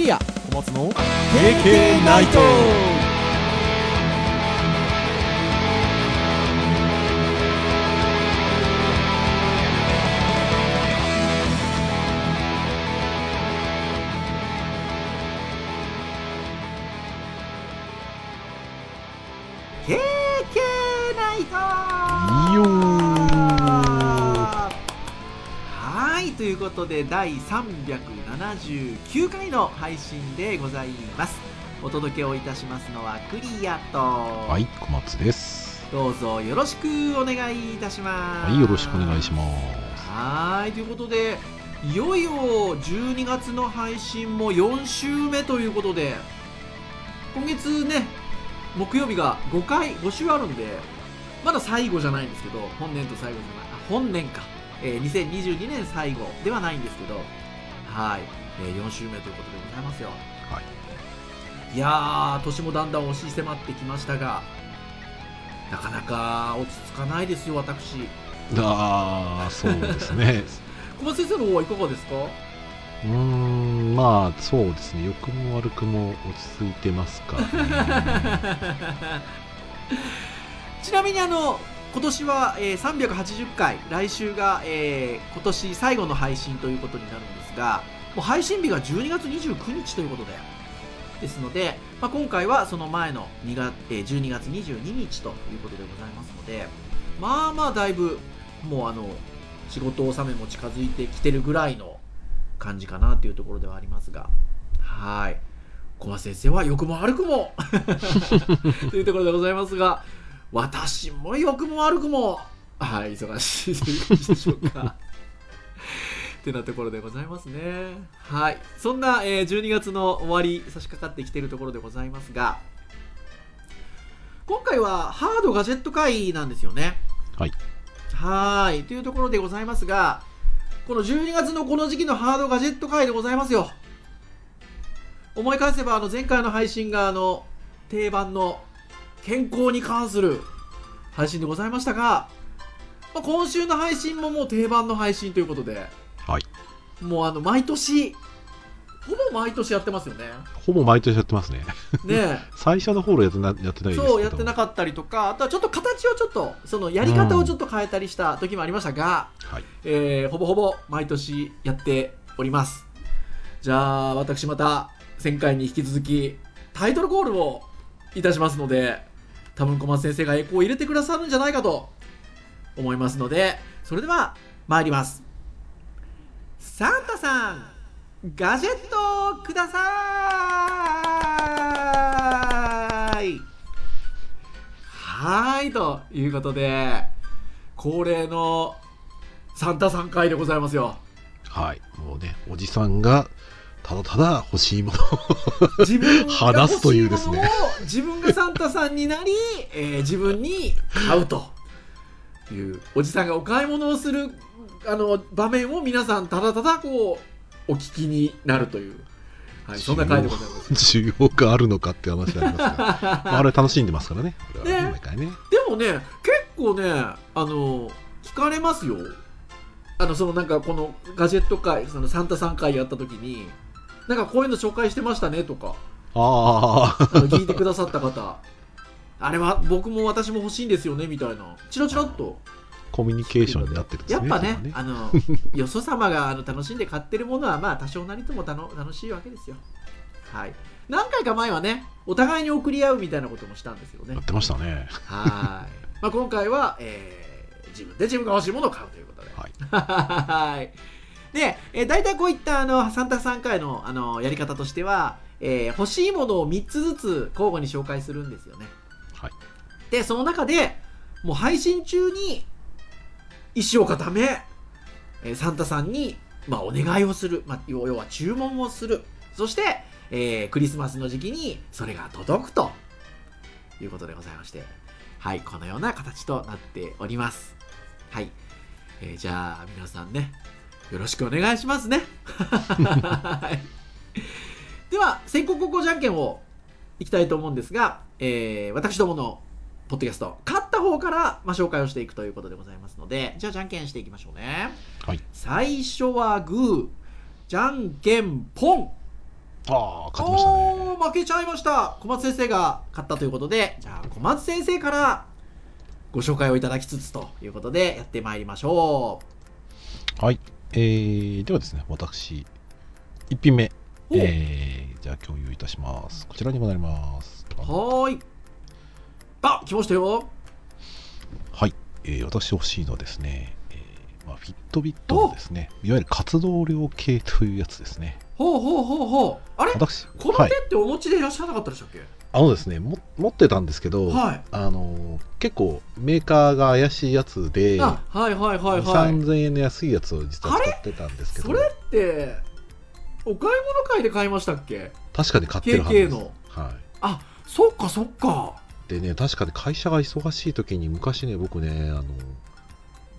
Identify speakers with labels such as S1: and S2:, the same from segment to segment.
S1: リア。小松の
S2: KK ナイト
S3: ことで第379回の配信でございます。お届けをいたしますのはクリアと。
S2: はい小松です。
S3: どうぞよろしくお願いいたします。
S2: はいよろしくお願いします。
S3: はいということでいよいよ12月の配信も4週目ということで今月ね木曜日が5回5週あるんでまだ最後じゃないんですけど本年と最後じゃないあ本年か、えー2022年最後ではないんですけどはい、えー4週目ということでございますよ。
S2: はい。
S3: いやー年もだんだん押し迫ってきましたがなかなか落ち着かないですよ私。
S2: あーそうですね。
S3: 小松先生の方はいかがですか？
S2: うーんまあそうですね。良くも悪くも落ち着いてますか、ね、
S3: ちなみにあの今年は、えー380回来週が、今年最後の配信ということになるんですがもう配信日が12月29日ということでですので、まあ、今回はその前の2月、えー12月22日ということでございますのでまあまあだいぶもうあの仕事納めも近づいてきてるぐらいの感じかなというところではありますがはい。小松先生は良くも悪くも というところでございますが私も良くも悪くも。はい忙しいという感じでしょうか。ってなところでございますね。はい。そんな、えー12月の終わり差し掛かってきているところでございますが今回はハードガジェット会なんですよね。
S2: はい。
S3: はーい。というところでございますがこの12月のこの時期のハードガジェット会でございますよ。思い返せばあの前回の配信があの定番の健康に関する配信でございましたが、まあ、今週の配信ももう定番の配信ということで
S2: はい。
S3: もうあの毎年ほぼ毎年やってますよね。
S2: ほぼ毎年やってますね。
S3: ね
S2: 最初の方やってなやってない
S3: そうやってなかったりとかあとはちょっと形をちょっとそのやり方をちょっと変えたりした時もありましたが、
S2: はい。
S3: えーほぼほぼ毎年やっております。じゃあ私また前回に引き続きタイトルコールをいたしますので多分小松先生がエコーを入れてくださるんじゃないかと思いますのでそれでは参ります。サンタさんガジェットをください。はいということで恒例のサンタさん会でございますよ。
S2: はいもうねおじさんがただただ欲しいもの
S3: 自分が
S2: 話すというですね。
S3: 自分がサンタさんになり、えー自分に買うというおじさんがお買い物をするあの場面を皆さんただただこうお聞きになるという、はい、そんな回でございます
S2: 需要があるのかって話ありますが、まあ、あれ楽しんでますからね。
S3: ね。
S2: 毎回ね。
S3: でもね結構ねあの聞かれますよ。あのそのなんかこのガジェット会そのサンタさん会やった時になんかこういうの紹介してましたねとか
S2: ああ
S3: 聞いてくださった方。あれは僕も私も欲しいんですよねみたいな。チラチラっと。
S2: コミュニケーションになってるんですね
S3: やっぱねあのよそ様があの楽しんで買ってるものはまあ多少なりともたの楽しいわけですよ。はい。何回か前はねお互いに送り合うみたいなこともしたんですよね。
S2: やってましたね。
S3: はい、まあ、今回は、えー自分で自分が欲しいものを買うということで。
S2: はい。
S3: はい。で、えー、大体こういったあのサンタさん会のあのやり方としては、えー欲しいものを3つずつ交互に紹介するんですよね。
S2: はい
S3: で、その中でもう配信中に意思を固め、えーサンタさんに、まあ、お願いをする、まあ、要要は注文をする。そして、えークリスマスの時期にそれが届くということでございまして、はい、このような形となっております。はい。えーじゃあ皆さんねよろしくお願いしますね。はい。では先行後攻じゃんけんをいきたいと思うんですが、えー私どものポッドキャスト勝った方から、まあ、紹介をしていくということでございますのでじゃあじゃんけんしていきましょうね。
S2: はい。
S3: 最初はグーじゃんけんポン
S2: ああ勝ちましたね。
S3: 負けちゃいました。小松先生が勝ったということでじゃあ小松先生からご紹介をいただきつつということでやってまいりましょ
S2: はい、えー、ではですね私1品目
S3: お。
S2: えー、じゃあ共有いたします。こちらにもなります。
S3: うはーい。あ来ましたよ。
S2: はい、えー、私欲しいのはですね、えーまあ、フィットビットのですねいわゆる活動量計というやつですね。
S3: ほうほうほうほう。あれ？
S2: 私
S3: この
S2: はい。
S3: 手ってお持ちでいらっしゃらなかったでしたっけ？
S2: あのですねも持ってたんですけど、
S3: はい。
S2: あのー結構メーカーが怪しいやつで、
S3: あはいはいはいはい。
S2: 3000円の安いやつを実は使ってたんですけど。
S3: それってお買い物会で買いましたっけ？
S2: 確かに買ってるはずです。
S3: KK の。
S2: は
S3: あそっかそっか。
S2: い、でね確かに会社が忙しい時に昔ね僕ねあの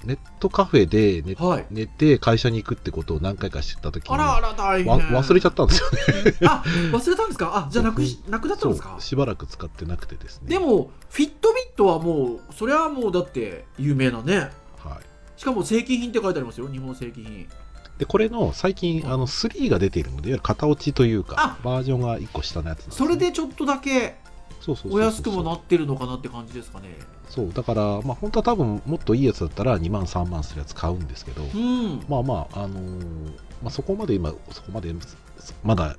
S2: ネットカフェで寝
S3: はい。
S2: 寝て会社に行くってことを何回かしてた時に
S3: あらあら大変。
S2: わ忘れちゃったんですよね。
S3: あ忘れたんですか？あじゃあなくしなくなったんですか？
S2: しばらく使ってなくてですね。
S3: でもフィットビットはもうそれはもうだって有名なね。
S2: はい。
S3: しかも正規品って書いてありますよ。日本正規品。
S2: でこれの最近あの3が出ているのでいわゆる型落ちというか
S3: あ。
S2: バージョンが1個下のやつね、
S3: それでちょっとだけ
S2: そうそう
S3: お安くもなってるのかなって感じですかね。
S2: そうだからまあ本当は多分もっといいやつだったら2万3万するやつ買うんですけど、
S3: うん。
S2: まあまああのーまあ、そこまで今そこまでまだ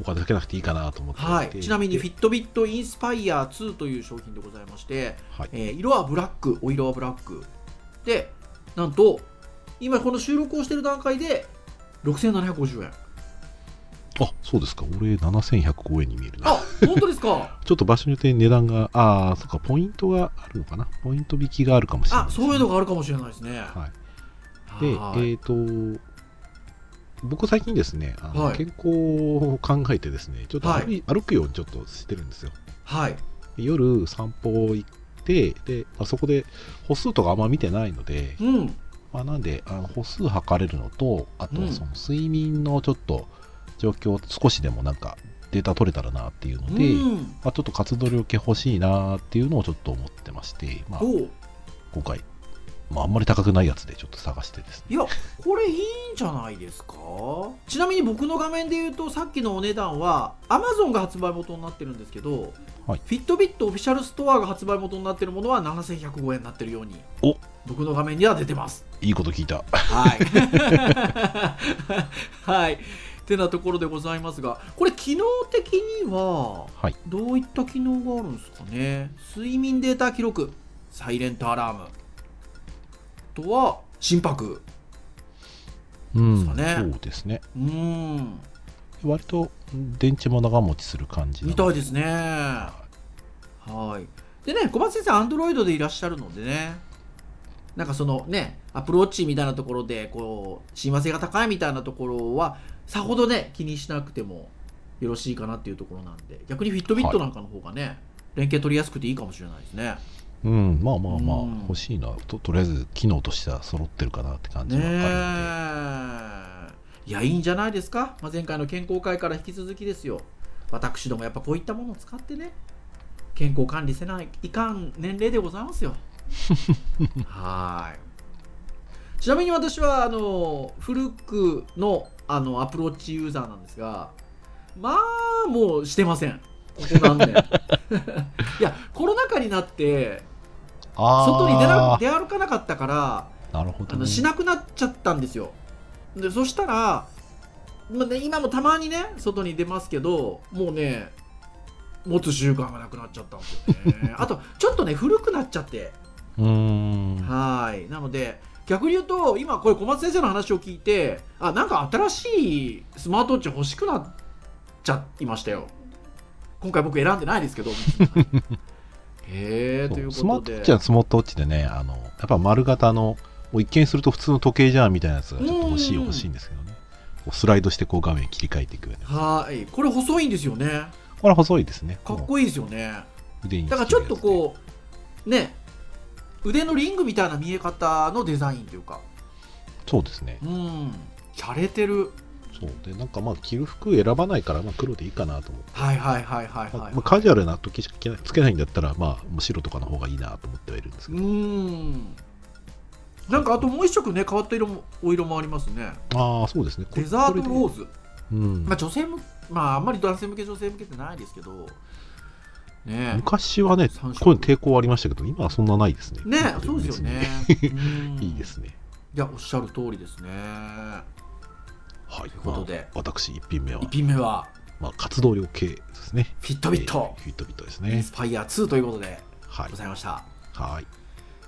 S2: お金かけなくていいかなと思って
S3: はい、ちなみにフィ
S2: で
S3: ットビットインスパイア2という商品でございまして、
S2: はい。
S3: えー色はブラックお色はブラック。でなんと今この収録をしている段階で6750円
S2: あそうですか。俺7105円に見えるな。
S3: あ本当ですか？
S2: ちょっと場所によって値段がああそっか。ポイントがあるのかな？ポイント引きがあるかもしれない。ね、
S3: そういうのがあるかもしれないですね。
S2: はい。で、
S3: はい。
S2: えっ、と、僕最近ですね、あの
S3: はい。
S2: 健康を考えてですね、ちょっと歩,、
S3: はい
S2: 歩くようにちょっとしてるんですよ。
S3: はい。
S2: 夜散歩行って、で、まあ、そこで歩数とかあんま見てないので、
S3: うん。
S2: まあ、なんであの歩数測れるのと、あと
S3: うん。
S2: その睡眠のちょっと状況、少しでもなんかデータ取れたらなっていうので、
S3: うん。
S2: まあ、ちょっと活動量計欲しいなっていうのをちょっと思ってまして、まあ、今回、まあ、あんまり高くないやつでちょっと探してですね。
S3: いやこれいいんじゃないですか？ちなみに僕の画面で言うとさっきのお値段は Amazon が発売元になってるんですけど、
S2: はい。
S3: フィットビットオフィシャルストアが発売元になってるものは7105円になってるように
S2: お。
S3: 僕の画面には出てます。
S2: いいこと聞いた。
S3: はい。はい。ってなところでございますがこれ機能的には
S2: はい。
S3: どういった機能があるんですかね？睡眠データ記録サイレントアラーム。あとは心拍。
S2: うん、
S3: ですかね。
S2: そうですね。
S3: うーん。
S2: 割と電池も長持ちする感じ
S3: みたいですね。はい。でね小松先生アンドロイドでいらっしゃるのでね。なんかそのねアプローチみたいなところでこう親和性が高いみたいなところはさほどね気にしなくてもよろしいかなっていうところなんで逆にフィットビットなんかの方がね、連携取りやすくていいかもしれないですね。
S2: うん、まあまあまあ、
S3: うん。
S2: 欲しいのはと、とりあえず機能としては揃ってるかなって感じ
S3: ね
S2: はあ
S3: え。いやいいんじゃないですか、まあ、前回の健康会から引き続きですよ。私どもやっぱこういったものを使ってね健康管理せないいかん年齢でございますよ。はい。ちなみに私はあの古くのあのアプローチユーザーなんですがまあもうしてません。ここ何年。いやコロナ禍になって
S2: あ
S3: 外に出な
S2: あ
S3: 出歩かなかったから
S2: ーなるほど、ね。
S3: あのしなくなっちゃったんですよ。でそしたら、まあね、今もたまにね外に出ますけどもうね持つ習慣がなくなっちゃったんですよね。あとちょっとね古くなっちゃって。はい。なので逆に言うと今これ小松先生の話を聞いてあなんか新しいスマートウォッチ欲しくなっちゃいましたよ。今回僕選んでないですけど へえという
S2: スマー
S3: ことで
S2: トウォッチはスマートウォッチでね、あの、やっぱ丸型の、一見すると普通の時計じゃんみたいなやつがちょっと欲しい
S3: うん
S2: 欲しいんですけどね。スライドしてこう画面切り替えていくような。
S3: はい。これ細いんですよね。
S2: これ細いですね。
S3: かっこいいですよね。だからちょっとこうね腕のリングみたいな見え方のデザインというか
S2: う。そうですね。
S3: うん洒落てる
S2: そう。で、なんかまあ着る服選ばないから、まあ黒でいいかなと思って。
S3: はいはいはいはいはい、
S2: まあまあカジュアルな時しかつけないんだったら、まあ、もう白とかの方がいいなと思ってはいるんですけ
S3: う
S2: ど。
S3: んなんかあともう一色ね変わった色もお色もありますね
S2: ああ、そうですね。
S3: デザートロー
S2: こ
S3: ズ、
S2: うん。
S3: まあ、女性向まああんまり男性向け女性向けってないですけどね
S2: 昔はね、こういうの抵抗ありましたけど、今はそんなないですね。
S3: えねえそうですよねうん
S2: いいですね。
S3: いやおっしゃる通りですね
S2: はい。
S3: ということで
S2: まあ私、1品目は
S3: 1、品目は
S2: まあ、活動量系ですね。
S3: フィットビット
S2: えーフィットビットです
S3: イン
S2: ね。
S3: スパイア2ということで
S2: はい
S3: ご。ざいました
S2: はい。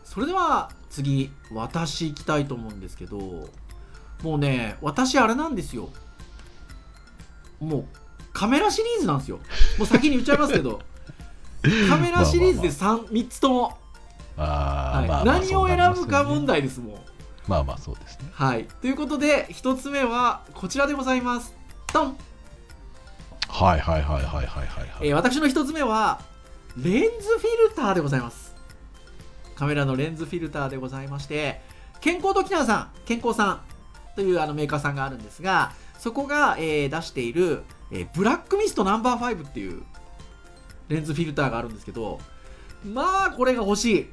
S3: それでは次私行きたいと思うんですけどもうね私あれなんですよもうカメラシリーズなんですよもう先に言っちゃいますけど カメラシリーズで 3, 3つとも、はい。
S2: あ
S3: 何を選ぶか問。題ですもん、
S2: まあまあ、そうですね。
S3: はい。ということで1つ目はこちらでございます。ドン、
S2: はいはいはいはいはいはいはい。
S3: えー私の1つ目はレンズフィルターでございます。カメラのレンズフィルターでございまして健康ドキナーさん健康さんというあのメーカーさんがあるんですがそこが、えー出している、えーブラックミストナンバー5っていうレンズフィルターがあるんですけどまあこれが欲しい。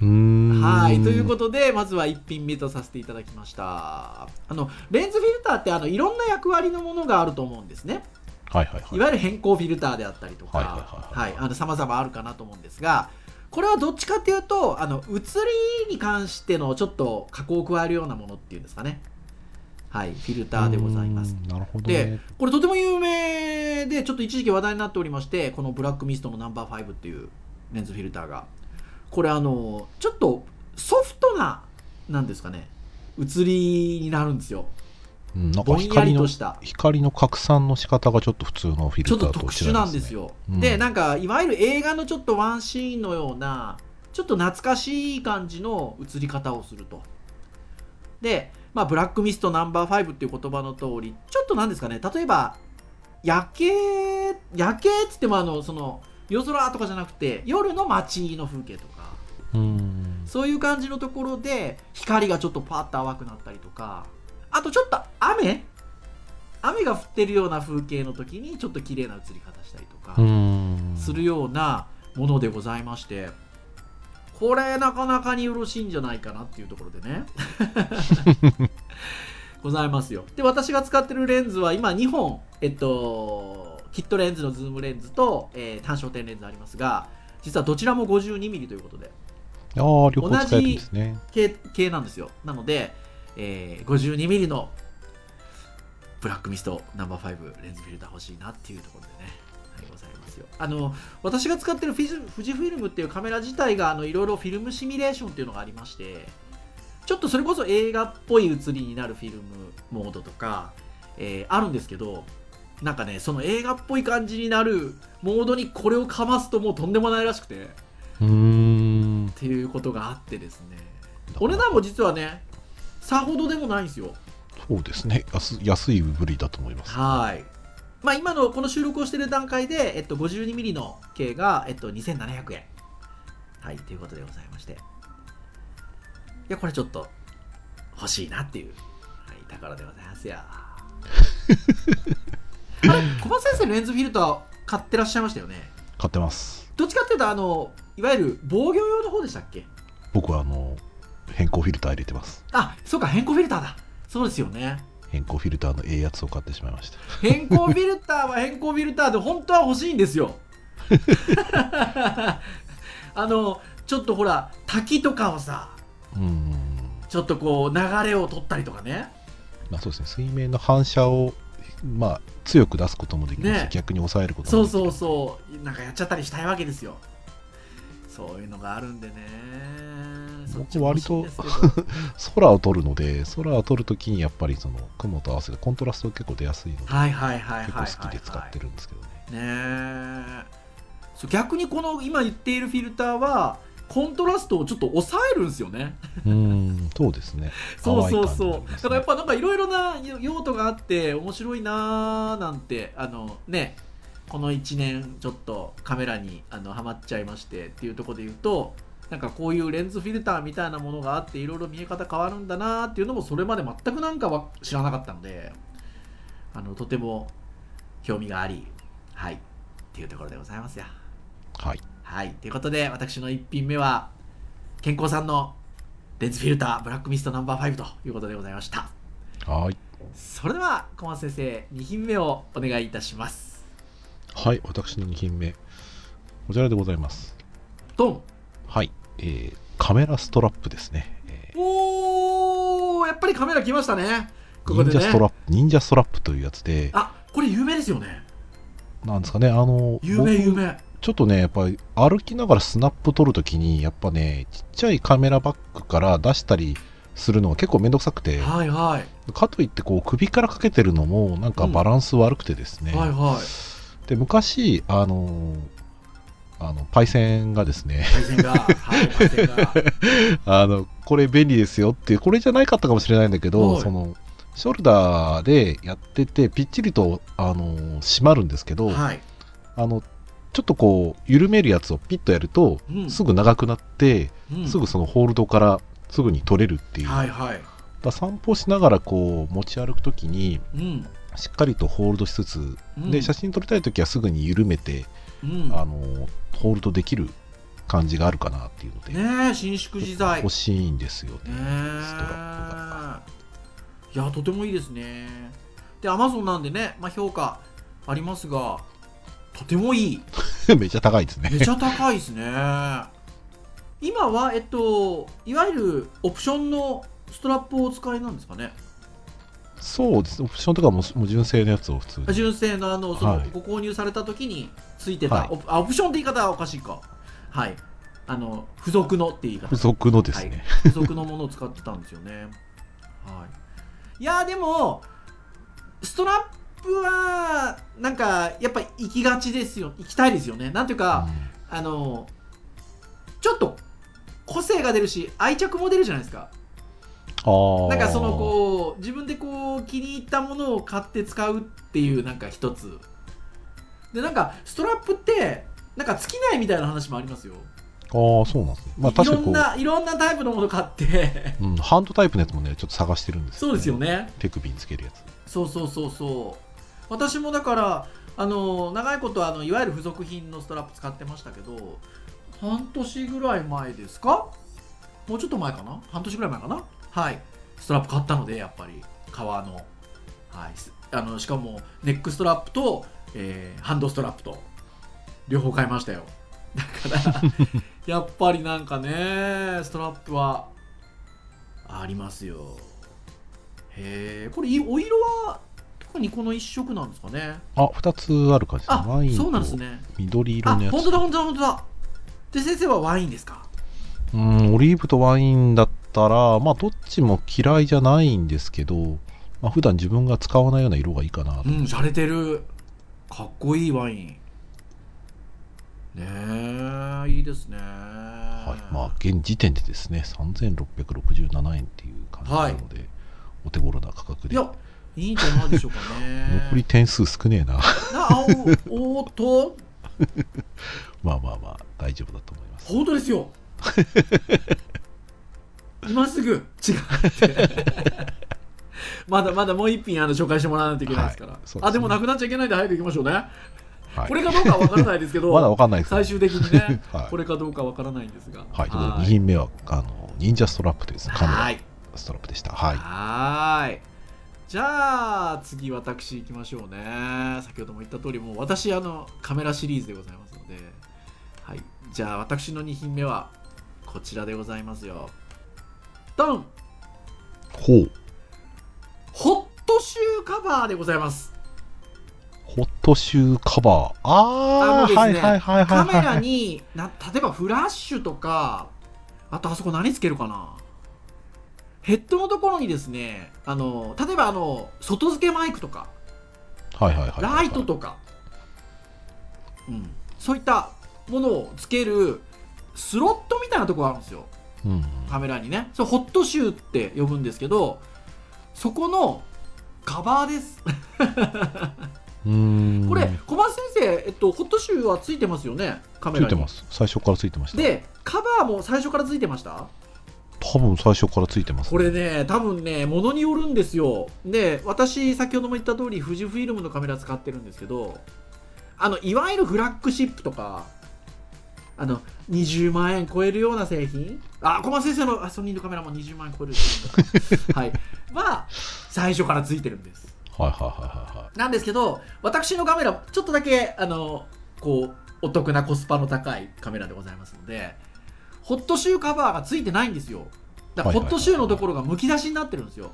S3: はいということでまずは1品目とさせていただきましたあのレンズフィルターってあのいろんな役割のものがあると思うんですね
S2: はいはいはい。
S3: いわゆる変更フィルターであったりとか、
S2: はいはいはいはい
S3: はい、あの様々あるかなと思うんですが、これはどっちかっていうと、あの写りに関してのちょっと加工を加えるようなものっていうんですかね。はい、フィルターでございます。
S2: なるほど
S3: で
S2: ね。、
S3: これとても有名で、ちょっと一時期話題になっておりまして、このブラックミストのナンバー5っていうレンズフィルターが。これあの、ちょっとソフトな、なんですかね、写りになるんですよ。
S2: うん、なんか光の
S3: りとした。
S2: 光の拡散の仕方がちょっと普通のフィ
S3: ちょっと
S2: ルターと
S3: 特殊なんですよ。
S2: うん
S3: で、なんか、いわゆる映画のちょっとワンシーンのような、ちょっと懐かしい感じの映り方をすると。で、まあ、ブラックミストナンバー5っていう言葉の通り、ちょっとなんですかね、例えば、夜景、夜景っつっても、あの、その、夜空とかじゃなくて、夜の街の風景とか、
S2: うん。
S3: そういう感じのところで、光がちょっとパーッと淡くなったりとか、あとちょっと雨？雨が降ってるような風景の時にちょっと綺麗な映り方したりとか。
S2: うん。
S3: するようなものでございまして。これなかなかによろしいんじゃないかなっていうところでね。ございますよ。で私が使ってるレンズは今2本えっとキットレンズのズームレンズと、えー単焦点レンズありますが実はどちらも 52mm ということで。
S2: ああ、両方使えるんですね。
S3: 系系なんですよ。なので、えー 52mm のブラックミストナンバー5レンズフィルター欲しいなっていうところでね、はい、ございますよ。あの私が使ってるフィズ富士フィルムっていうカメラ自体があのいろいろフィルムシミュレーションっていうのがありましてちょっとそれこそ映画っぽい写りになるフィルムモードとか、えーあるんですけどなんかねその映画っぽい感じになるモードにこれをかますともうとんでもないらしくて。
S2: うーん。
S3: っていうことがあってですね。お値段も実はねさほどでもないんですよ。
S2: そうですね。安安い部類だと思います。
S3: はい。まあ今のこの収録をしている段階で、えっと、52mm の径が、えっと、2700円はいということでございまして。いやこれちょっと欲しいなっていう、はい、宝でございますよ 小松先生レンズフィルター買ってらっしゃいましたよね？
S2: 買ってます。
S3: どっちかっていうとあのいわゆる防御用の方でしたっけ？
S2: 僕はあの、変更フィルター入れてます。
S3: あそうか変更フィルターだそうですよね
S2: 変更フィルターのええやつを買ってしまいました。
S3: 変更フィルターは 変更フィルターで本当は欲しいんですよ あのちょっとほら滝とかをさ
S2: うん。
S3: ちょっとこう流れを取ったりとかね
S2: まあそうですね。水面の反射を、まあ、強く出すこともできますし、
S3: ね。
S2: 逆に抑えること
S3: そう
S2: もできる。
S3: そうそうなんかやっちゃったりしたいわけですよ。そういうのがあるんでね。そっちも欲しいんですけど。
S2: 空を撮るので、空を撮るときにやっぱりその雲と合わせてコントラストが結構出やすいので、
S3: はいはいはいはいはい、はい、
S2: 結構好きで使ってるんですけどね。
S3: ねえ。そう逆にこの今言っているフィルターはコントラストをちょっと抑えるんですよね。
S2: うーん、そうですね。
S3: そうそうそう。だからやっぱなんかいろいろな用途があって面白いなーなんてあのねこの1年ちょっとカメラにあのハマっちゃいましてっていうところで言うとなんかこういうレンズフィルターみたいなものがあっていろいろ見え方変わるんだなーっていうのもそれまで全くなんかは知らなかったのであのとても興味がありはい。っていうところでございますよ。
S2: はい。
S3: はい。ということで、私の1品目は、健康さんのレンズフィルターブラックミストナンバー5ということでございました。
S2: はい。
S3: それでは小松先生2品目をお願いいたします
S2: はい、私の2品目。こちらでございます。
S3: ドン
S2: はい、えーカメラストラップですね。えー
S3: おーやっぱりカメラ来ましたねここ
S2: 忍
S3: でね
S2: 者ストラップ、忍者ストラップというやつで、
S3: あこれ有名ですよね
S2: なんですかね、あの、
S3: 有名有
S2: 僕
S3: 名
S2: ちょっとね、やっぱり歩きながらスナップ撮るときに、やっぱね、ちっちゃいカメラバッグから出したりするのが結構めんどくさくて、
S3: はいはい。
S2: かといってこう首からかけてるのもなんかバランス悪くてですね、
S3: はいはい。
S2: で昔あのあのパイセンがですね。あのこれ便利ですよっていうこれじゃないかったかもしれないんだけど、
S3: はい。
S2: そのショルダーでやっててぴっちりとあの締まるんですけど、
S3: はい、
S2: あのちょっとこう緩めるやつをピッとやると、
S3: うん。
S2: すぐ長くなって、
S3: うん。
S2: すぐそのホールドからすぐに取れるっていう、
S3: はいはい。
S2: だ散歩しながらこう持ち歩くときに
S3: うん。
S2: しっかりとホールドしつつ、
S3: うん。
S2: で写真撮りたいときはすぐに緩めて、
S3: うん。
S2: あのホールドできる感じがあるかなっていうので、
S3: ねえ伸縮自在。
S2: 欲しいんですよね。
S3: ね
S2: ストラ
S3: えいやとてもいいですね。でアマゾンなんでね、まあ、評価ありますがとてもいい。
S2: めっちゃ高いですね。
S3: めちゃ高いですね。今はえっといわゆるオプションのストラップをお使いなんですかね。
S2: そうです。オプションとかももう純正のやつを普通に。
S3: 純正のあのその、
S2: はい。
S3: ご購入された時についてた、
S2: はい。
S3: オプあオプションって言い方はおかしいか。はい。あの付属のって言い方。
S2: 付属のですね。
S3: はい、付属のものを使ってたんですよね。はい、いやーでもストラップはなんかやっぱ行きがちですよ行きたいですよね。なんていうか、あのちょっと個性が出るし愛着も出るじゃないですか。なんかそのこう自分でこう気に入ったものを買って使うっていうなんか一つでなんかストラップってなんか尽きないみたいな話もありますよ。
S2: ああ、そうなんですね。まあ
S3: い
S2: 確かにこ
S3: ろんないろんなタイプのもの買って
S2: う、うん、ハンドタイプのやつもね、ちょっと探してるんです
S3: そうですよ。ね。
S2: 手首につけるやつ。
S3: そうそうそうそう私もだからあの長いことあのいわゆる付属品のストラップ使ってましたけど半年ぐらい前ですか？もうちょっと前かな？半年ぐらい前かな？はい。ストラップ買ったのでやっぱり。革の,、はい、すあのしかもネックストラップと、えーハンドストラップと。両方買いましたよ。だから やっぱりなんかねストラップはありますよ。へえこれいお色は特にこの一色なんですかね
S2: あ、二つある感じワイン
S3: そうなんです
S2: と
S3: ね
S2: 緑色のやつ。
S3: あ本当だ本当だ本当だで先生はワインですか？
S2: うん、オリーブとワインだったら、まあ、どっちも嫌いじゃないんですけど、まあ、普段自分が使わないような色がいいかなと。
S3: うん洒落てるかっこいいワインねえいいですね
S2: はい。まあ、現時点でですね、3667円っていう感じなので、お手頃な価格で。
S3: いやいいんじゃないでしょうかね。
S2: 残り点数少ねえな。
S3: なあおおーっと？
S2: まあまあまあ、大丈夫だと思います。
S3: 本当ですよ。今すぐ。違う まだまだもう一品あの紹介してもらわないといけないですから、
S2: はいですね。
S3: あでもなくなっちゃいけないんで早く行きましょうね、
S2: はい、
S3: これかどうかは分からないですけど。
S2: まだわかんないです
S3: 最終的にね、
S2: はい。
S3: これかどうか分からないんですが。
S2: はい、とい。うことで2品目は、あの、忍者ストラップというですね、カメラ
S3: はい。
S2: ストラップでした。はい。
S3: はーいじゃあ次私行きましょうね。先ほども言った通りもう私あのカメラシリーズでございますので。はい。じゃあ私の2品目はこちらでございますよ。ドン。
S2: ほう。
S3: ホットシューカバーでございます。
S2: ホットシューカバー。ああ、
S3: ね
S2: はいはいはいはい、はい。
S3: カメラにな例えばフラッシュとかあとあそこ何つけるかな？ヘッドのところにですねあの例えばあの外付けマイクとか
S2: はいはいはい。
S3: ライトとか、うん、そういったものをつけるスロットみたいなところがあるんですよ
S2: うんうん。
S3: カメラにねそれホットシューって呼ぶんですけどそこのカバーです。これ小松先生、えっと、ホットシューはついてますよね？カメラに
S2: ついてます。最初からついてました。
S3: でカバーも最初からついてました？
S2: 多分最初からついてます、
S3: これね多分ねものによるんですよ。で私先ほども言った通り富士フイルムのカメラ使ってるんですけどあのいわゆるフラッグシップとかあの20万円超えるような製品？あ小松先生のあソニーのカメラも20万円超えるはい。は最初からついてるんです。
S2: はいはいはいはいはい。
S3: なんですけど私のカメラちょっとだけあのこうお得なコスパの高いカメラでございますのでホットシューカバーがついてないんですよ。だからホットシューのところがむき出しになってるんですよ。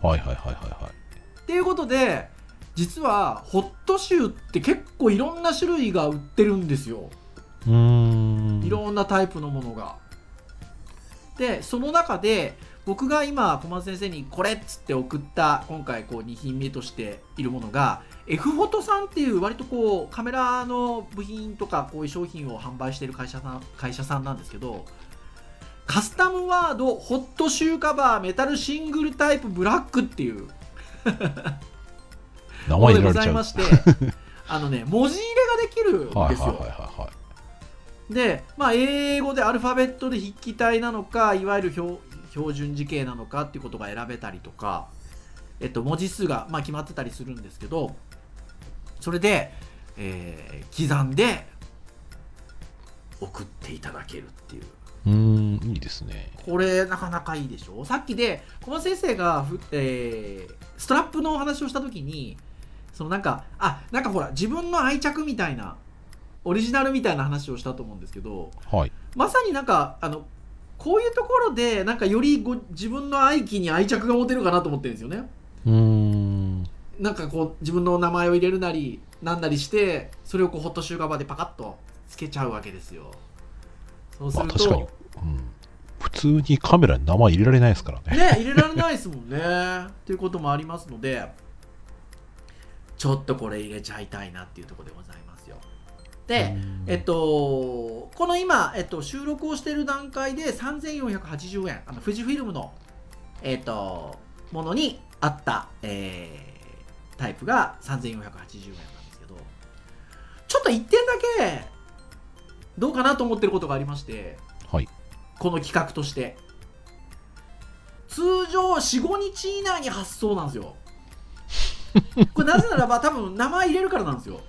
S2: はいはいはいはいはい。
S3: っていうことで実はホットシューって結構いろんな種類が売ってるんですよ。
S2: うーん。
S3: いろんなタイプのものが。でその中で僕が今小松先生にこれっつって送った今回こう2品目としているものが F フォトさんっていう割とこうカメラの部品とかこういう商品を販売している会社さん会社さんなんですけどカスタムワードホットシューカバーメタルシングルタイプブラックっていう
S2: 名
S3: ものでご。ざいましてあのね文字入れができるんですよ。で、まあ、英語でアルファベットで筆記体なのかいわゆる標標準字形なのかっていうことが選べたりとか、えっと、文字数が、まあ、決まってたりするんですけどそれで、えー刻んで送っていただけるっていう
S2: うーん、いいですね。
S3: これなかなかいいでしょ？さっきで小松先生がふ、えーストラップのお話をした時にそのなんかあなんかほら自分の愛着みたいなオリジナルみたいな話をしたと思うんですけど
S2: はい。
S3: まさになんかあのこういうところでなんかよりご自分の愛機に愛着が持てるかなと思ってるんですよね
S2: うーん。
S3: なんかこう自分の名前を入れるなりなんなりしてそれをこうホットシューカバーでパカッとつけちゃうわけですよそうすると、
S2: まあ確かに。うん。普通にカメラに名前入れられないですからね。
S3: ね入れられないですもんね っていうこともありますのでちょっとこれ入れちゃいたいなっていうところでございますよで、えっと、この今、えっと、収録をしている段階で3480円あの富士フィルムの、えっと、ものにあった、えータイプが3480円なんですけどちょっと1点だけどうかなと思ってることがありまして
S2: はい。
S3: この企画として。通常45日以内に発送なんですよ。これなぜならば多分名前入れるからなんですよ。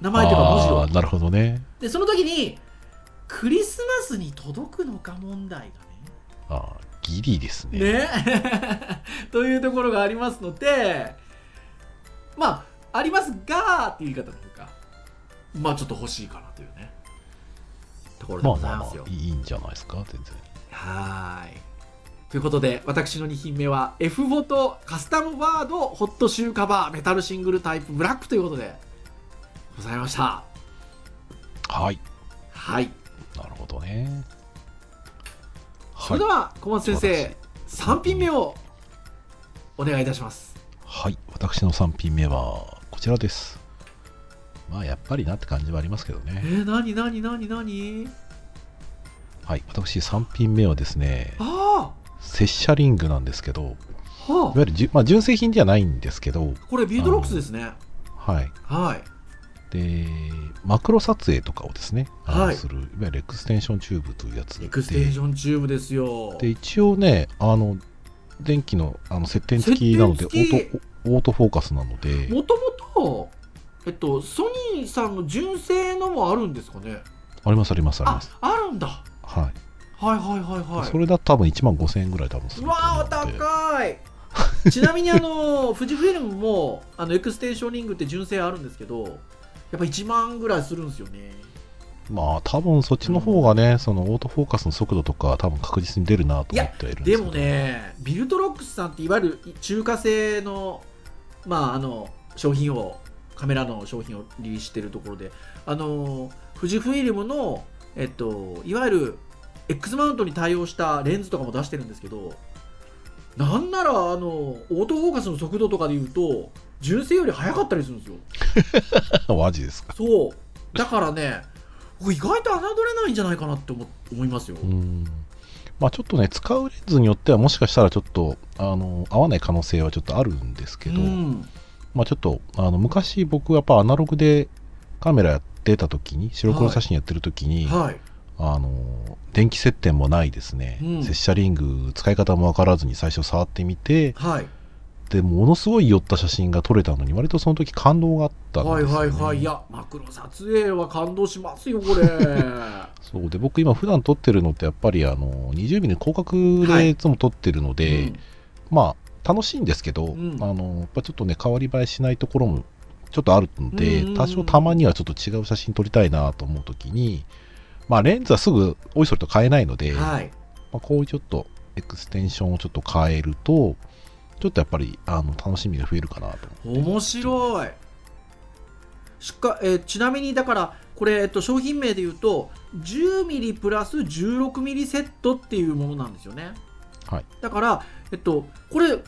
S3: 名前というか文字を。
S2: なるほどね。
S3: でその時にクリスマスに届くのか問題
S2: あーギリですね。
S3: がねね というところがありますのでまあありますがっていう言い方の方がまあちょっと欲しいかなというねところで
S2: まあまあま
S3: ございますよ、
S2: あ、いいんじゃないですか、全然。
S3: はーい。ということで、私の2品目は F フォトカスタムワードホットシューカバーメタルシングルタイプブラックということでございました。
S2: はい。
S3: はい。
S2: なるほどね。
S3: それでは小松先生、3品目をお願いいたします。
S2: はい。私の3品目はこちらです。まあ、やっぱりなって感じはありますけど
S3: え
S2: ね。
S3: ー、なになになになに
S2: はい。私3品目はですね、
S3: あ
S2: 接写リングなんですけど、
S3: あ、はい
S2: わゆるじゅ、まあ、純正品ではないんですけど、
S3: あ、これビルトロックスですね。
S2: はい。
S3: はい。
S2: で、マクロ撮影とかをですね、
S3: はい
S2: する、いわゆるエクステンションチューブというやつ
S3: エクステンションチューブですよ。
S2: で、一応ね、あの、電気のあの接点付きなのでオート、オートフォーカスなので、
S3: もともと、えっと、ソニーさんの純正のもあるんですかね？
S2: ありますありますあり
S3: あ
S2: ます。、
S3: あるんだ。
S2: はい。
S3: はいはいはいはい。
S2: それだと多分1万5000円ぐらい多分する
S3: わー、お
S2: 思うので
S3: 高い ちなみにあの富士フイルムもあのエクステンションリングって純正あるんですけどやっぱ1万ぐらいするんですよね。
S2: まあ多分そっちの方がね、そのオートフォーカスの速度とか多分確実に出るなと思ってはいるんでけど。
S3: ですもねビルトロックスさんっていわゆる中華製のまああの商品をカメラの商品をリリースしてるところであの富士フイルムのえっといわゆる X マウントに対応したレンズとかも出してるんですけどなんならあのオートフォーカスの速度とかで言うと純正より速かったりするんですよ。
S2: マジですか。
S3: そう。だからね意外と侮れないんじゃないかなって思思いますよ、
S2: うん。まあちょっとね使うレンズによってはもしかしたらちょっとあの合わない可能性はちょっとあるんですけど、
S3: うん。
S2: まあちょっとあの昔僕はやっぱアナログでカメラやってた時に白黒写真やってる時に、
S3: はい。
S2: あの電気接点もないですね、
S3: うん。
S2: 拙者リング使い方も分からずに最初触ってみて
S3: はい
S2: ってものすごい寄った写真が撮れたのに割とその時感動があったんですよ、ね、
S3: はいはいはい。いやマクロ撮影は感動しますよこれ。
S2: そうで僕今普段撮ってるのってやっぱりあの20ミリ広角でいつも撮ってるので、
S3: うん。
S2: まあ楽しいんですけど、
S3: ん。
S2: あのやっぱちょっとね変わり映えしないところもちょっとあるので、
S3: うん。うんうん
S2: 多少たまにはちょっと違う写真撮りたいなと思う時にまあレンズはすぐおいそれと買えないので、
S3: はい。
S2: まあ、こういうちょっとエクステンションをちょっと変えるとちょっとやっぱりあの楽しみが増えるかなと
S3: 面白い。しか、えーちなみにだからこれ、えっと、商品名で言うと 10mm プラス 16mm セットっていうものなんですよね。
S2: はい。
S3: だから、えっと、これ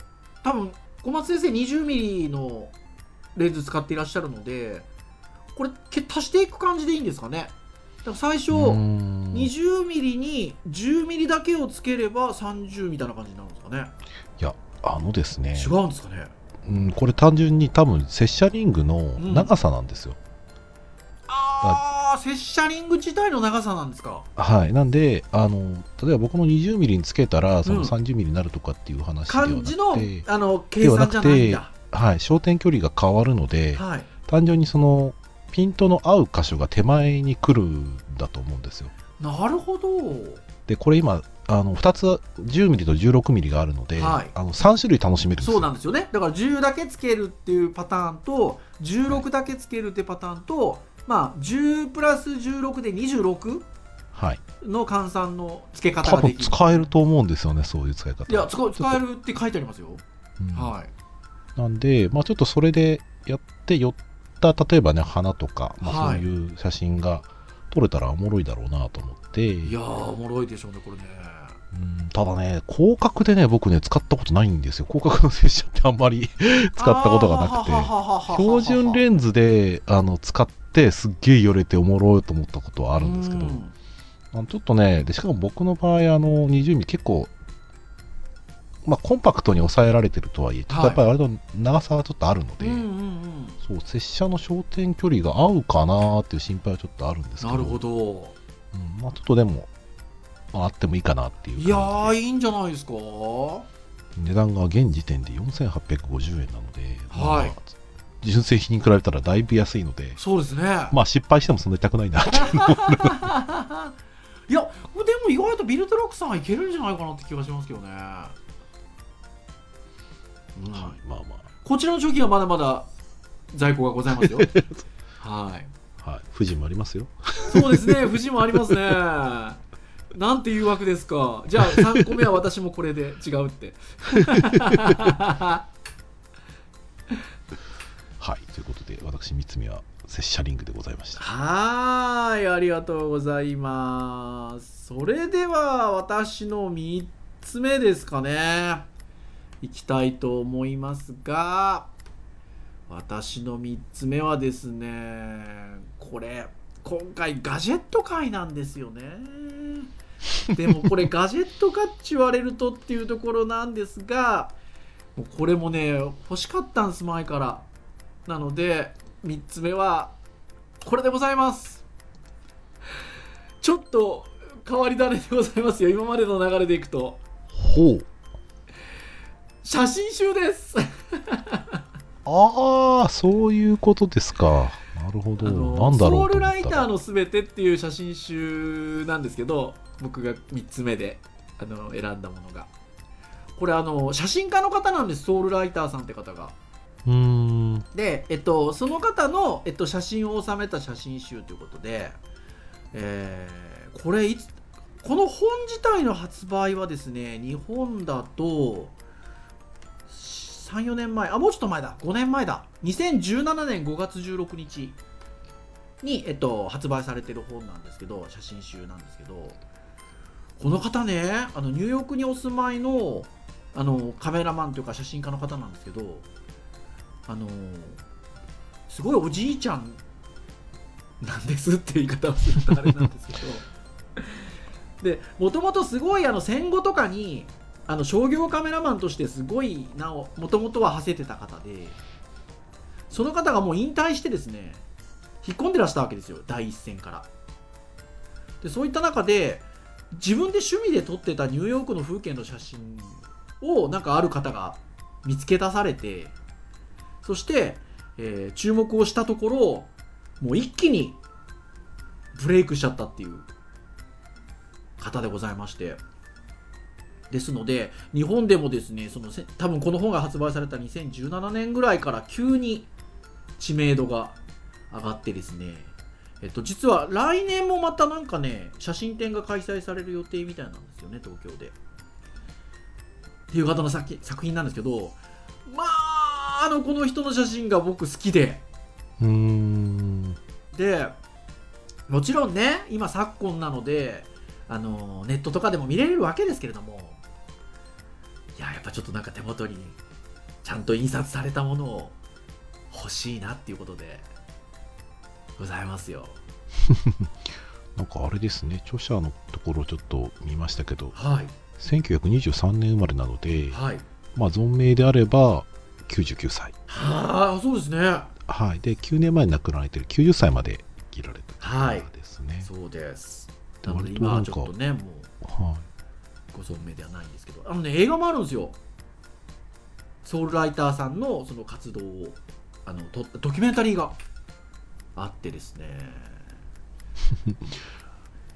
S3: 多分小松先生 20mm のレンズ使っていらっしゃるのでこれけ足していく感じでいいんですかね。だから最初
S2: うーん。
S3: 20mm に 10mm だけをつければ30みたいな感じになるんですかね。
S2: いやあのですね。
S3: 違うんですかね。
S2: うん、これ単純に多分接写リングの
S3: ん。
S2: 長さなんですよ、
S3: ああ接写リング自体の長さなんですか。
S2: はい。なんであの例えば僕の 20mm につけたらその
S3: うん
S2: 30mm になるとかっていう話ではなく
S3: 漢字の
S2: て、
S3: あの計算じゃないんだ。はい。
S2: 単純にそのピントの合う箇所が手前に来るんだと思うんですよ。
S3: なるほど
S2: でこれ今あの2つ 10mm と 16mm があるので、
S3: はい。
S2: あの3種類楽しめる
S3: そうなんですよね。だから10だけつけるっていうパターンと16だけつけるってパターンと、まあ10プラス16で26
S2: はい。
S3: の換算の付け方
S2: 多分
S3: ができる。
S2: 使えると思うんですよねそういう使い方。
S3: いや使う使えるって書いてありますよ、
S2: うん。
S3: はい。
S2: なんで、まあ、ちょっとそれでやって寄った例えばね花とか、まあ、
S3: はい。
S2: そういう写真が撮れたらおもろいだろうなと思って、
S3: いやーおもろいでしょうねこれね。
S2: うんただね広角でね僕ね使ったことないんですよ。広角の接写ってあんまり 使ったことがなくて。
S3: て
S2: 標準レンズであの使ってすっげえ寄れておもろいと思ったことはあるんですけど、あのちょっとねでしかも僕の場合あの20ミリ結構まあコンパクトに抑えられてるとはいえちょっとやっぱり割と長さがちょっとあるので、
S3: うんうんうん。
S2: そう拙者の焦点距離が合うかなっていう心配はちょっとあるんですけど。
S3: なるほど。
S2: うんまあ、ちょっとでも、まあ、あってもいいかなっていう
S3: いやーいいんじゃないですか？
S2: 値段が現時点で4850円なので、
S3: はい。
S2: まあ純正品に比べたらだいぶ安いので
S3: そうですね。
S2: まあ失敗してもそんな痛くないなっていうの
S3: いやでも意外とビルドロックさんはいけるんじゃないかなって気がしますけどね、うん。
S2: はい、まあま
S3: こちらの商品はまだまだ在庫がございますよ。はい。
S2: あ、はい、富士もありますよ。
S3: そうですね。富士もありますね。なんていう枠ですか。じゃあ3個目は私もこれで違うって。
S2: はい。ということで私3つ目は拙者リングでございました。
S3: はーい。ありがとうございます。それでは私の3つ目ですかねいきたいと思いますが私の3つ目はですねこれ今回ガジェット界なんですよね。でもこれ ガジェットかって言われるとっていうところなんですがもうこれもね欲しかったんです前から。なので3つ目はこれでございます。ちょっと変わり種でございますよ。今までの流れでいくと。
S2: ほう
S3: 写真集です。
S2: ああそういうことですか。なるほど。なんだろ
S3: ソウルライターのすべてっていう写真集なんですけど僕が3つ目であの選んだものが。これあの写真家の方なんですソウルライターさんって方が。
S2: うーん。
S3: で、えっと、その方の、えっと、写真を収めた写真集ということで、えーこれいつこの本自体の発売はですね日本だと34年前あもうちょっと前だ。5年前だ。2017年5月16日に、えっと、発売されてる本なんですけど写真集なんですけどこの方ねあのニューヨークにお住まいのあのカメラマンというか写真家の方なんですけどあのすごいおじいちゃんなんですって言い方をするとあれなんですけど。でもともとすごいあの戦後とかにあの商業カメラマンとしてすごいなおもともとは馳せてた方でその方がもう引退してですね引っ込んでらしたわけですよ第一線から。でそういった中で自分で趣味で撮ってたニューヨークの風景の写真をなんかある方が見つけ出されてそして、えー注目をしたところもう一気にブレイクしちゃったっていう方でございまして。ですので日本でもですねそのせ多分この本が発売された2017年ぐらいから急に知名度が上がってですねえっと、実は来年もまたなんかね写真展が開催される予定みたいなんですよね東京で。っていう方の作作品なんですけどまああのこの人の写真が僕好きで
S2: うーん。
S3: でもちろんね今昨今なのであのネットとかでも見れるわけですけれどもいややっぱちょっとなんか手元にちゃんと印刷されたものを欲しいなっていうことでございますよ。
S2: なんかあれですね、著者のところちょっと見ましたけど、
S3: はい。
S2: 1923年生まれなので、
S3: はい。
S2: まあ、存命であれば99歳。
S3: はあそうですね。
S2: はい。で、9年前に亡くなられてる90歳まで生きられた
S3: はい
S2: 方ですね。
S3: そうです。
S2: で
S3: なので今はちょっとねもう。
S2: は
S3: ご存命ではないんですけどあのね映画もあるんですよソウルライターさんのその活動をあの撮ったドキュメンタリーがあってですね
S2: い。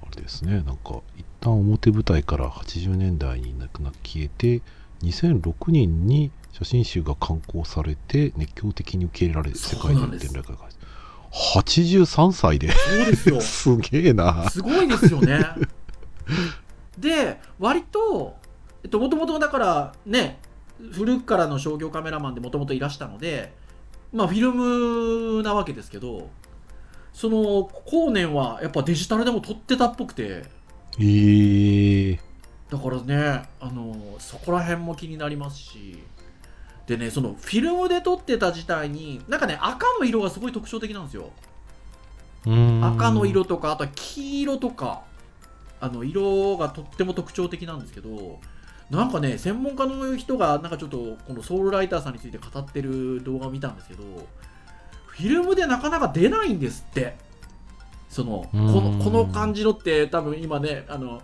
S2: あれですね、なんか、一旦表舞台から80年代に亡くな消えて、2006年に写真集が刊行されて、熱狂的に受け入れられ、世界での展覧会が。83歳で
S3: そうですよ
S2: すげえな。
S3: すごいですよね で割とえっともともとだからね古くからの商業カメラマンでもともといらしたのでまあフィルムなわけですけどその後年はやっぱデジタルでも撮ってたっぽくて。
S2: えー、
S3: だからねあのそこら辺も気になりますし。でねそのフィルムで撮ってた時代になんかね赤の色がすごい特徴的なんですよ。赤の色とかあとは黄色とかあの色がとっても特徴的なんですけどなんかね専門家の人がなんかちょっとこのソウルライターさんについて語ってる動画を見たんですけどフィルムでなかなか出ないんですって。そのこのこの感じのって多分今ねあの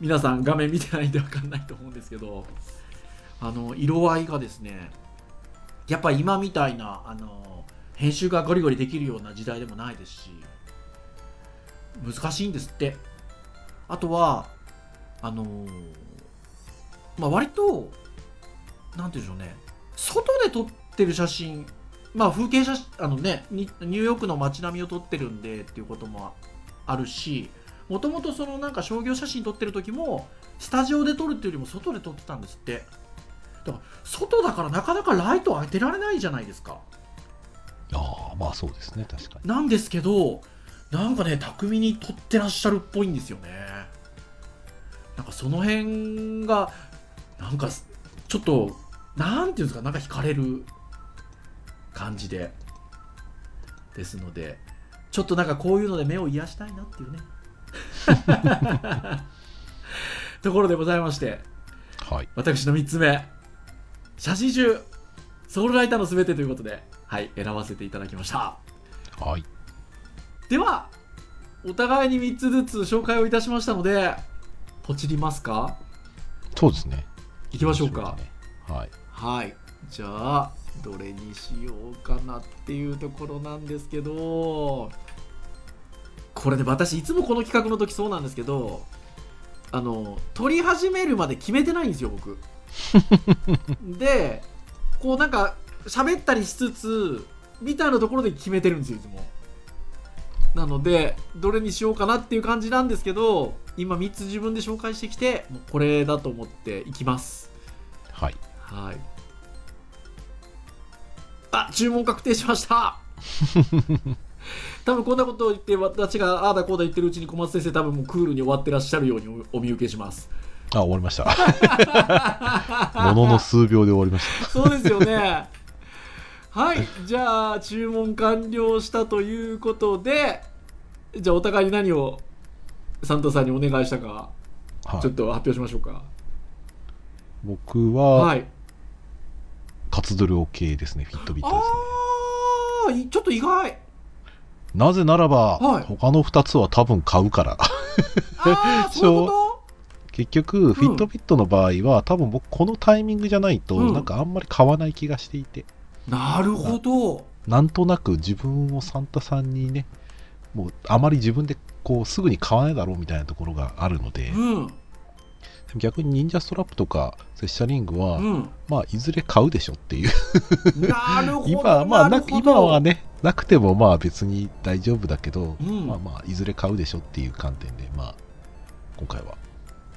S3: 皆さん画面見てないんで分かんないと思うんですけどあの色合いがですねやっぱり今みたいなあの編集がゴリゴリできるような時代でもないですし難しいんですってあとはあのーまあ割となんていうんでしょうね。外で撮ってる写真まあ風景写真あのねニニューヨークの街並みを撮ってるんでっていうこともあるしもともとそのなんか商業写真撮ってる時もスタジオで撮るっていうよりも外で撮ってたんですって。だから外だからなかなかライト当てられないじゃないですか。
S2: ああまあそうですね確かに。
S3: なんですけどなんかね巧みに撮ってらっしゃるっぽいんですよね。なんかその辺がなんかちょっとなんていうんですかなんか惹かれる感じで。ですのでちょっとなんかこういうので目を癒したいなっていうね。ところでございまして
S2: はい。
S3: 私の3つ目。写真集。ソウルライターのすべてということではい選ばせていただきました。
S2: はい
S3: ではお互いに3つずつ紹介をいたしましたのでポチりますか？
S2: そうですね。
S3: いきましょうか。
S2: はい。
S3: はい。じゃあどれにしようかなっていうところなんですけどこれね私いつもこの企画の時そうなんですけどあの撮り始めるまで決めてないんですよ僕。でこうなんか喋ったりしつつみたいなところで決めてるんですよいつもなのでどれにしようかなっていう感じなんですけど今3つ自分で紹介してきてもうこれだと思っていきます
S2: はい
S3: はい。あ、注文確定しました。多分こんなことを言って私がああだこうだ言ってるうちに小松先生多分もうクールに終わってらっしゃるようにおお見受けします。
S2: あ終わりました ものの数秒で終わりまし
S3: そうですよね。はい、じゃあ注文完了したということで、じゃあお互いに何をサンタさんにお願いしたか、
S2: た、はい。
S3: ちょっと発表しましょうか。
S2: 僕は、
S3: はい。
S2: カツドル OK ですねフィットビットですね。
S3: ああ、いちょっと意外。
S2: なぜならば、
S3: はい。
S2: 他の2つは多分買うから。
S3: ああ、そういうこ
S2: 結局、フィットビットの場合は、多分僕、このタイミングじゃないと、
S3: うん。
S2: なんかあんまり買わない気がしていて、
S3: なるほど。
S2: なんとなく自分をサンタさんにね、もうあまり自分でこうすぐに買わないだろうみたいなところがあるので、
S3: うん。
S2: 逆に忍者ストラップとかセッシャリングは、
S3: うん。
S2: まあ、いずれ買うでしょっていう、
S3: なるほど
S2: 今,、ま今はね、なくてもまあ別に大丈夫だけど、
S3: うん。
S2: まあまあ、いずれ買うでしょっていう観点で、まあ、今回は、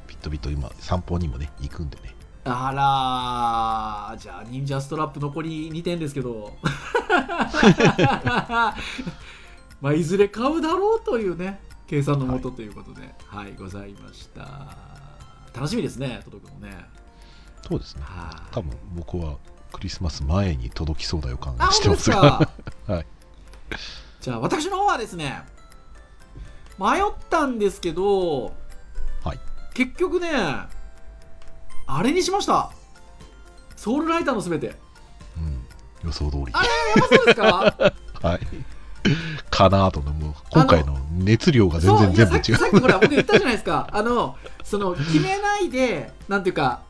S2: ビットビット今、散歩にもね、行くんでね。
S3: あらーじゃあ忍者ストラップ残り2点ですけど。まあいずれ買うだろうというね計算のもとということで。はい、ございました。楽しみですね届くのね。
S2: そうですね。
S3: はい。
S2: 多分僕はクリスマス前に届きそうだ予感
S3: あ
S2: がしてま
S3: です
S2: すが。
S3: か？
S2: はい。
S3: じゃあ私の方はですね迷ったんですけど、
S2: はい。
S3: 結局ねあれにしました。ソウルライターのすべて。
S2: うん、予想通り。
S3: あれやばそうですか？
S2: はい。かなとの、もう。今回の熱量が全然全部違う。
S3: さっきさっきほら僕言ったじゃないですか。あのその決めないでなんていうか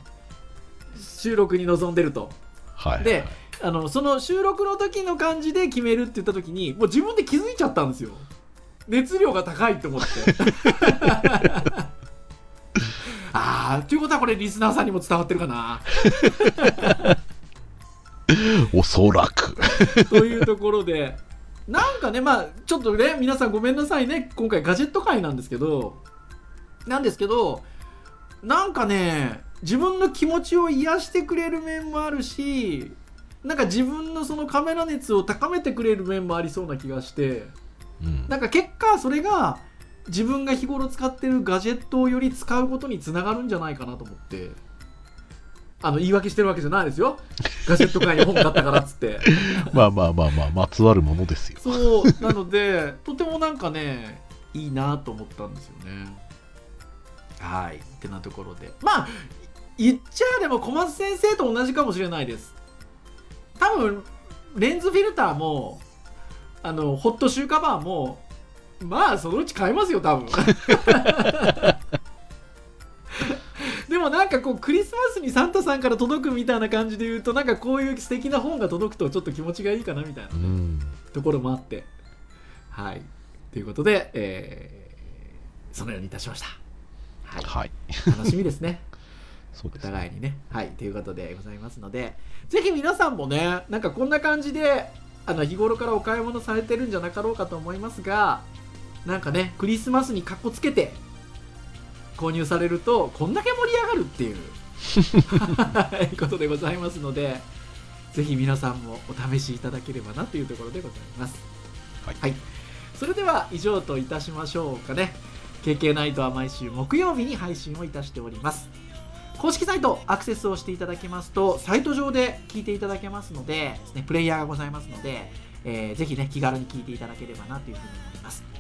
S3: 収録に臨んでると。
S2: はい。
S3: であのその収録の時の感じで決めるって言った時にもう自分で気づいちゃったんですよ。熱量が高いと思って ああということはこれリスナーさんにも伝わってるかな
S2: おそらく。
S3: というところでなんかねまあちょっとね皆さんごめんなさいね今回ガジェット界なんですけどなんですけどなんかね自分の気持ちを癒してくれる面もあるしなんか自分のそのカメラ熱を高めてくれる面もありそうな気がして
S2: うん。
S3: なんか結果それが自分が日頃使ってるガジェットをより使うことにつながるんじゃないかなと思って。あの言い訳してるわけじゃないですよ。ガジェット界に本買ったからっつって。
S2: まあまあまあまあ、まつわるものですよ。
S3: そう。なのでとてもなんかねいいなと思ったんですよね。はい。ってなところで。まあ言っちゃでも小松先生と同じかもしれないです。多分レンズフィルターもあのホットシューカバーもまあそのうち買いますよ多分。でもなんかこうクリスマスにサンタさんから届くみたいな感じで言うとなんかこういう素敵な本が届くとちょっと気持ちがいいかなみたいな
S2: うん。
S3: ところもあって。はい。ということで、えーそのようにいたしました、はい、
S2: はい。
S3: 楽しみですね。お
S2: そうですね。
S3: 互いにね。はい。ということでございますのでぜひ皆さんもねなんかこんな感じであの日頃からお買い物されてるんじゃなかろうかと思いますがなんかねクリスマスにかっこつけて購入されるとこんだけ盛り上がるっていう。は いことでございますのでぜひ皆さんもお試しいただければなというところでございます。
S2: はい。
S3: それでは以上といたしましょうかね。KK ナイトは毎週木曜日に配信をいたしております。公式サイトアクセスをしていただきますとサイト上で聞いていただけますのでです、ね、プレイヤーがございますので、えーぜひね気軽に聞いていただければなというふうに思います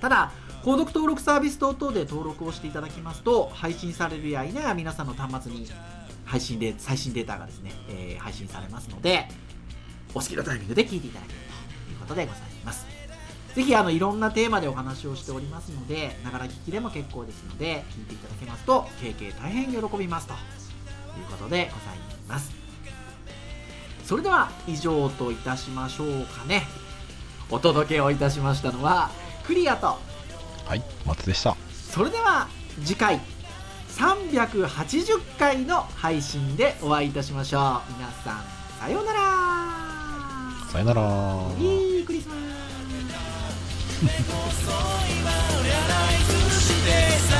S3: ただ購読登録サービス等々で登録をしていただきますと配信されるや否や皆さんの端末に配信で最新データがですね、えー配信されますのでお好きなタイミングで聞いていただけるということでございます。ぜひあのいろんなテーマでお話をしておりますのでながら聞きでも結構ですので聞いていただけますと経験大変喜びますということでございます。それでは以上といたしましょうかね。お届けをいたしましたのはクリアと。
S2: はい松でした。
S3: それでは次回380回の配信でお会いいたしましょう。皆さんさようなら。
S2: さようなら。
S3: いいクリスマス。